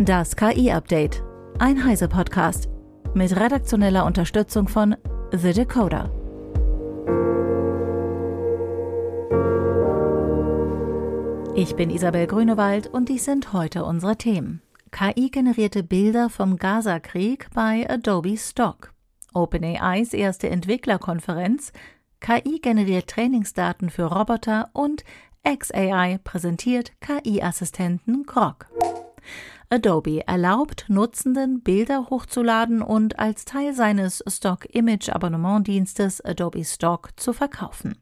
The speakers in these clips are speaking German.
Das KI-Update. Ein Heise-Podcast. Mit redaktioneller Unterstützung von The Decoder. Ich bin Isabel Grünewald und dies sind heute unsere Themen. KI-generierte Bilder vom Gaza-Krieg bei Adobe Stock. OpenAIs erste Entwicklerkonferenz. KI generiert Trainingsdaten für Roboter und XAI präsentiert KI-Assistenten Grok. Adobe erlaubt Nutzenden, Bilder hochzuladen und als Teil seines Stock-Image-Abonnementdienstes Adobe Stock zu verkaufen.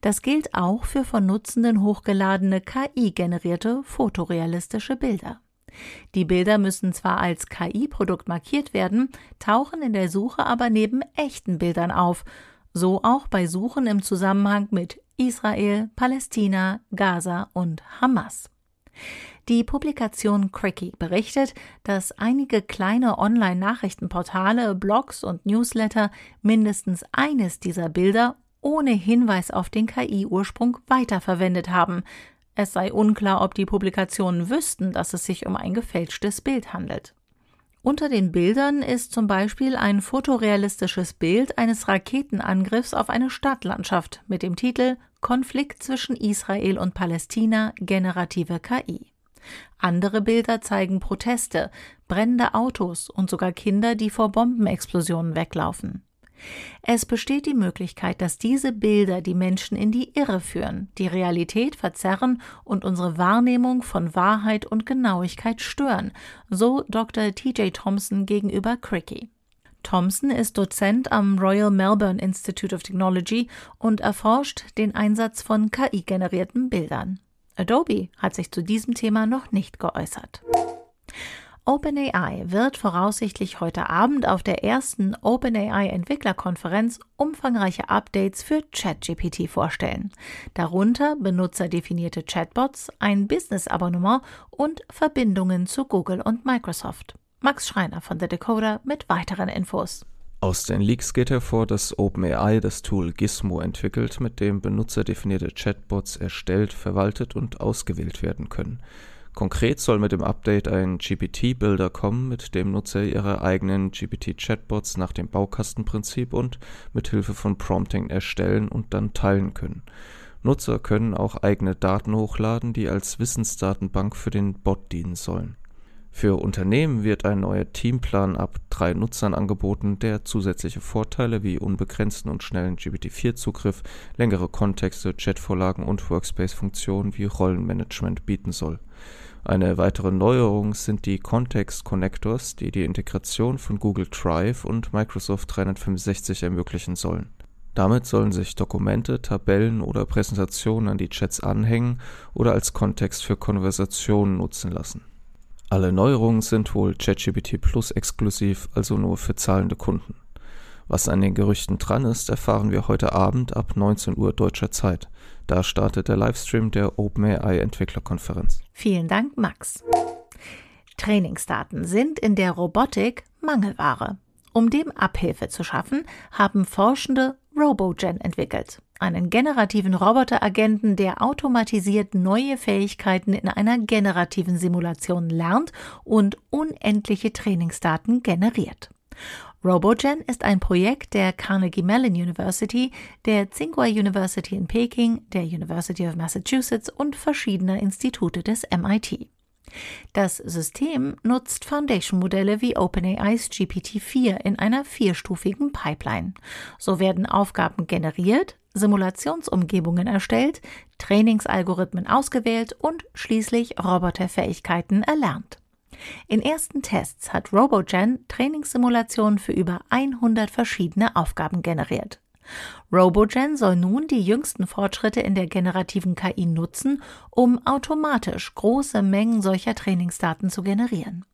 Das gilt auch für von Nutzenden hochgeladene KI-generierte fotorealistische Bilder. Die Bilder müssen zwar als KI-Produkt markiert werden, tauchen in der Suche aber neben echten Bildern auf, so auch bei Suchen im Zusammenhang mit Israel, Palästina, Gaza und Hamas. Die Publikation Cricky berichtet, dass einige kleine Online-Nachrichtenportale, Blogs und Newsletter mindestens eines dieser Bilder ohne Hinweis auf den KI-Ursprung weiterverwendet haben. Es sei unklar, ob die Publikationen wüssten, dass es sich um ein gefälschtes Bild handelt. Unter den Bildern ist zum Beispiel ein fotorealistisches Bild eines Raketenangriffs auf eine Stadtlandschaft mit dem Titel Konflikt zwischen Israel und Palästina generative KI. Andere Bilder zeigen Proteste, brennende Autos und sogar Kinder, die vor Bombenexplosionen weglaufen. Es besteht die Möglichkeit, dass diese Bilder die Menschen in die Irre führen, die Realität verzerren und unsere Wahrnehmung von Wahrheit und Genauigkeit stören, so Dr. T.J. Thompson gegenüber Cricky. Thompson ist Dozent am Royal Melbourne Institute of Technology und erforscht den Einsatz von KI-generierten Bildern. Adobe hat sich zu diesem Thema noch nicht geäußert. OpenAI wird voraussichtlich heute Abend auf der ersten OpenAI Entwicklerkonferenz umfangreiche Updates für ChatGPT vorstellen. Darunter benutzerdefinierte Chatbots, ein Business-Abonnement und Verbindungen zu Google und Microsoft. Max Schreiner von The Decoder mit weiteren Infos. Aus den Leaks geht hervor, dass OpenAI das Tool Gizmo entwickelt, mit dem benutzerdefinierte Chatbots erstellt, verwaltet und ausgewählt werden können. Konkret soll mit dem Update ein GPT-Builder kommen, mit dem Nutzer ihre eigenen GPT-Chatbots nach dem Baukastenprinzip und mit Hilfe von Prompting erstellen und dann teilen können. Nutzer können auch eigene Daten hochladen, die als Wissensdatenbank für den Bot dienen sollen. Für Unternehmen wird ein neuer Teamplan ab drei Nutzern angeboten, der zusätzliche Vorteile wie unbegrenzten und schnellen GPT-4-Zugriff, längere Kontexte, Chatvorlagen und Workspace-Funktionen wie Rollenmanagement bieten soll. Eine weitere Neuerung sind die Context Connectors, die die Integration von Google Drive und Microsoft 365 ermöglichen sollen. Damit sollen sich Dokumente, Tabellen oder Präsentationen an die Chats anhängen oder als Kontext für Konversationen nutzen lassen alle Neuerungen sind wohl ChatGPT Plus exklusiv, also nur für zahlende Kunden. Was an den Gerüchten dran ist, erfahren wir heute Abend ab 19 Uhr deutscher Zeit. Da startet der Livestream der OpenAI Entwicklerkonferenz. Vielen Dank, Max. Trainingsdaten sind in der Robotik Mangelware. Um dem Abhilfe zu schaffen, haben Forschende RoboGen entwickelt einen generativen Roboteragenten, der automatisiert neue Fähigkeiten in einer generativen Simulation lernt und unendliche Trainingsdaten generiert. RoboGen ist ein Projekt der Carnegie Mellon University, der Tsinghua University in Peking, der University of Massachusetts und verschiedener Institute des MIT. Das System nutzt Foundation-Modelle wie OpenAIs GPT-4 in einer vierstufigen Pipeline. So werden Aufgaben generiert, Simulationsumgebungen erstellt, Trainingsalgorithmen ausgewählt und schließlich Roboterfähigkeiten erlernt. In ersten Tests hat RoboGen Trainingssimulationen für über 100 verschiedene Aufgaben generiert. RoboGen soll nun die jüngsten Fortschritte in der generativen KI nutzen, um automatisch große Mengen solcher Trainingsdaten zu generieren.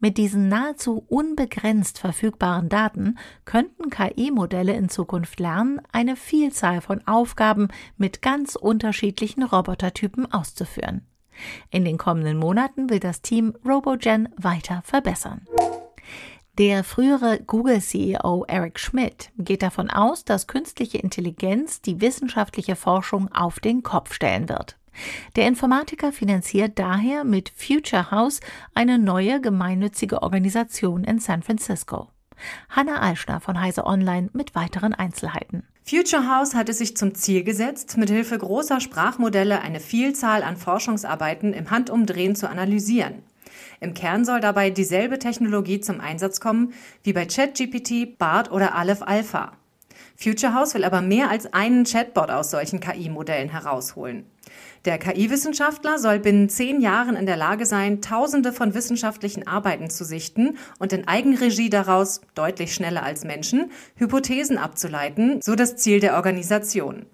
Mit diesen nahezu unbegrenzt verfügbaren Daten könnten KI-Modelle in Zukunft lernen, eine Vielzahl von Aufgaben mit ganz unterschiedlichen Robotertypen auszuführen. In den kommenden Monaten will das Team RoboGen weiter verbessern. Der frühere Google-CEO Eric Schmidt geht davon aus, dass künstliche Intelligenz die wissenschaftliche Forschung auf den Kopf stellen wird. Der Informatiker finanziert daher mit Future House eine neue gemeinnützige Organisation in San Francisco. Hanna Alschner von Heise Online mit weiteren Einzelheiten. Future House hat es sich zum Ziel gesetzt, mithilfe großer Sprachmodelle eine Vielzahl an Forschungsarbeiten im Handumdrehen zu analysieren. Im Kern soll dabei dieselbe Technologie zum Einsatz kommen wie bei ChatGPT, BART oder Aleph Alpha. Future House will aber mehr als einen Chatbot aus solchen KI-Modellen herausholen. Der KI-Wissenschaftler soll binnen zehn Jahren in der Lage sein, Tausende von wissenschaftlichen Arbeiten zu sichten und in Eigenregie daraus, deutlich schneller als Menschen, Hypothesen abzuleiten, so das Ziel der Organisation.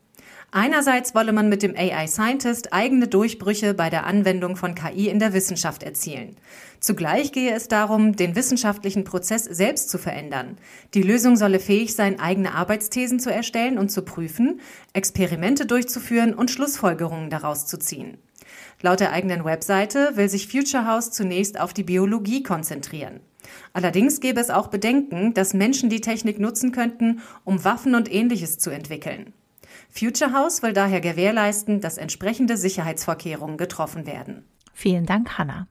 Einerseits wolle man mit dem AI Scientist eigene Durchbrüche bei der Anwendung von KI in der Wissenschaft erzielen. Zugleich gehe es darum, den wissenschaftlichen Prozess selbst zu verändern. Die Lösung solle fähig sein, eigene Arbeitsthesen zu erstellen und zu prüfen, Experimente durchzuführen und Schlussfolgerungen daraus zu ziehen. Laut der eigenen Webseite will sich Future House zunächst auf die Biologie konzentrieren. Allerdings gäbe es auch Bedenken, dass Menschen die Technik nutzen könnten, um Waffen und ähnliches zu entwickeln. Future House will daher gewährleisten, dass entsprechende Sicherheitsvorkehrungen getroffen werden. Vielen Dank, Hanna.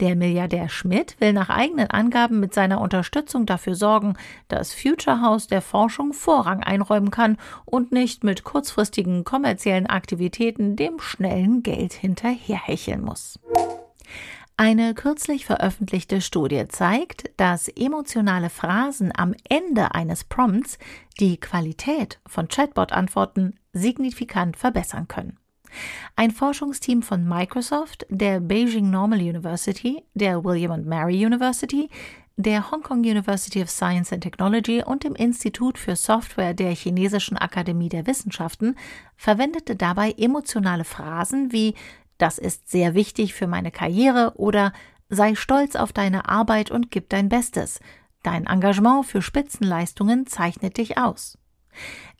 Der Milliardär Schmidt will nach eigenen Angaben mit seiner Unterstützung dafür sorgen, dass Future House der Forschung Vorrang einräumen kann und nicht mit kurzfristigen kommerziellen Aktivitäten dem schnellen Geld hinterherhecheln muss. Eine kürzlich veröffentlichte Studie zeigt, dass emotionale Phrasen am Ende eines Prompts die Qualität von Chatbot-Antworten signifikant verbessern können. Ein Forschungsteam von Microsoft, der Beijing Normal University, der William and Mary University, der Hong Kong University of Science and Technology und dem Institut für Software der Chinesischen Akademie der Wissenschaften verwendete dabei emotionale Phrasen wie das ist sehr wichtig für meine Karriere oder sei stolz auf deine Arbeit und gib dein Bestes. Dein Engagement für Spitzenleistungen zeichnet dich aus.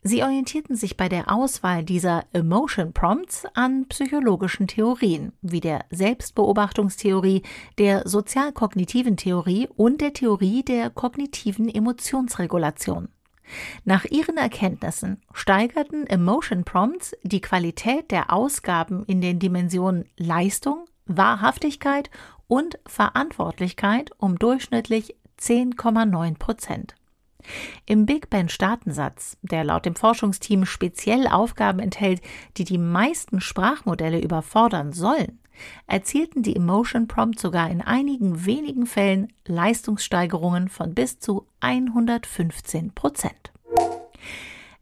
Sie orientierten sich bei der Auswahl dieser Emotion Prompts an psychologischen Theorien, wie der Selbstbeobachtungstheorie, der sozialkognitiven Theorie und der Theorie der kognitiven Emotionsregulation. Nach ihren Erkenntnissen steigerten Emotion Prompts die Qualität der Ausgaben in den Dimensionen Leistung, Wahrhaftigkeit und Verantwortlichkeit um durchschnittlich 10,9 Prozent. Im Big Ben Datensatz, der laut dem Forschungsteam speziell Aufgaben enthält, die die meisten Sprachmodelle überfordern sollen, erzielten die Emotion Prompt sogar in einigen wenigen Fällen Leistungssteigerungen von bis zu 115 Prozent.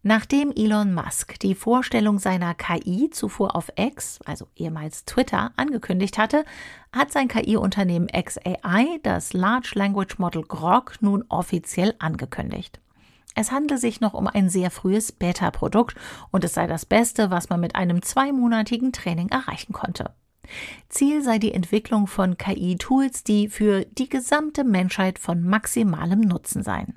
Nachdem Elon Musk die Vorstellung seiner KI zuvor auf X, also ehemals Twitter, angekündigt hatte, hat sein KI-Unternehmen XAI das Large Language Model Grok nun offiziell angekündigt. Es handle sich noch um ein sehr frühes Beta-Produkt und es sei das Beste, was man mit einem zweimonatigen Training erreichen konnte. Ziel sei die Entwicklung von KI-Tools, die für die gesamte Menschheit von maximalem Nutzen seien.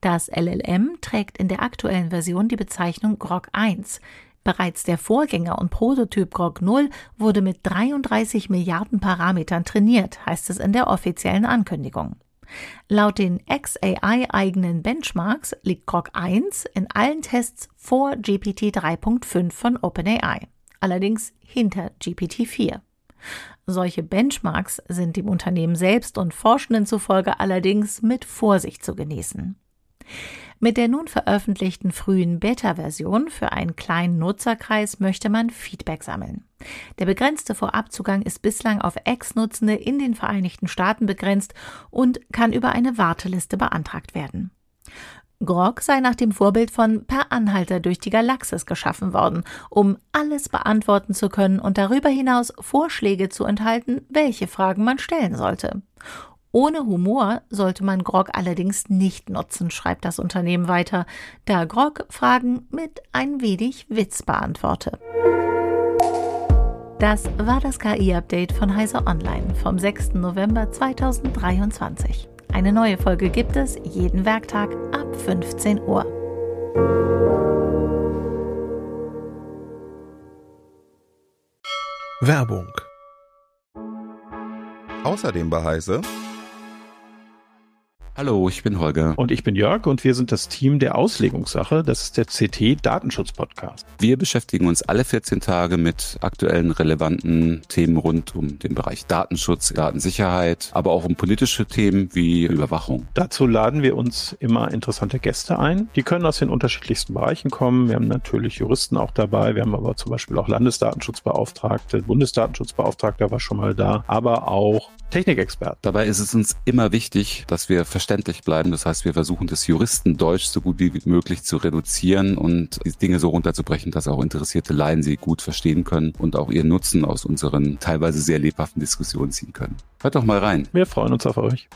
Das LLM trägt in der aktuellen Version die Bezeichnung Grok 1. Bereits der Vorgänger und Prototyp Grok 0 wurde mit 33 Milliarden Parametern trainiert, heißt es in der offiziellen Ankündigung. Laut den XAI eigenen Benchmarks liegt Grok 1 in allen Tests vor GPT 3.5 von OpenAI allerdings hinter GPT-4. Solche Benchmarks sind dem Unternehmen selbst und Forschenden zufolge allerdings mit Vorsicht zu genießen. Mit der nun veröffentlichten frühen Beta-Version für einen kleinen Nutzerkreis möchte man Feedback sammeln. Der begrenzte Vorabzugang ist bislang auf Ex-Nutzende in den Vereinigten Staaten begrenzt und kann über eine Warteliste beantragt werden. Grog sei nach dem Vorbild von Per Anhalter durch die Galaxis geschaffen worden, um alles beantworten zu können und darüber hinaus Vorschläge zu enthalten, welche Fragen man stellen sollte. Ohne Humor sollte man Grog allerdings nicht nutzen, schreibt das Unternehmen weiter, da Grog Fragen mit ein wenig Witz beantworte. Das war das KI-Update von Heiser Online vom 6. November 2023. Eine neue Folge gibt es jeden Werktag ab 15 Uhr. Werbung. Außerdem bei Heise Hallo, ich bin Holger. Und ich bin Jörg und wir sind das Team der Auslegungssache. Das ist der CT Datenschutz Podcast. Wir beschäftigen uns alle 14 Tage mit aktuellen relevanten Themen rund um den Bereich Datenschutz, Datensicherheit, aber auch um politische Themen wie Überwachung. Dazu laden wir uns immer interessante Gäste ein. Die können aus den unterschiedlichsten Bereichen kommen. Wir haben natürlich Juristen auch dabei. Wir haben aber zum Beispiel auch Landesdatenschutzbeauftragte, Bundesdatenschutzbeauftragter war schon mal da, aber auch Technikexperten. Dabei ist es uns immer wichtig, dass wir verständlich bleiben. Das heißt, wir versuchen das Juristendeutsch so gut wie möglich zu reduzieren und die Dinge so runterzubrechen, dass auch interessierte Laien sie gut verstehen können und auch ihren Nutzen aus unseren teilweise sehr lebhaften Diskussionen ziehen können. Hört doch mal rein. Wir freuen uns auf euch.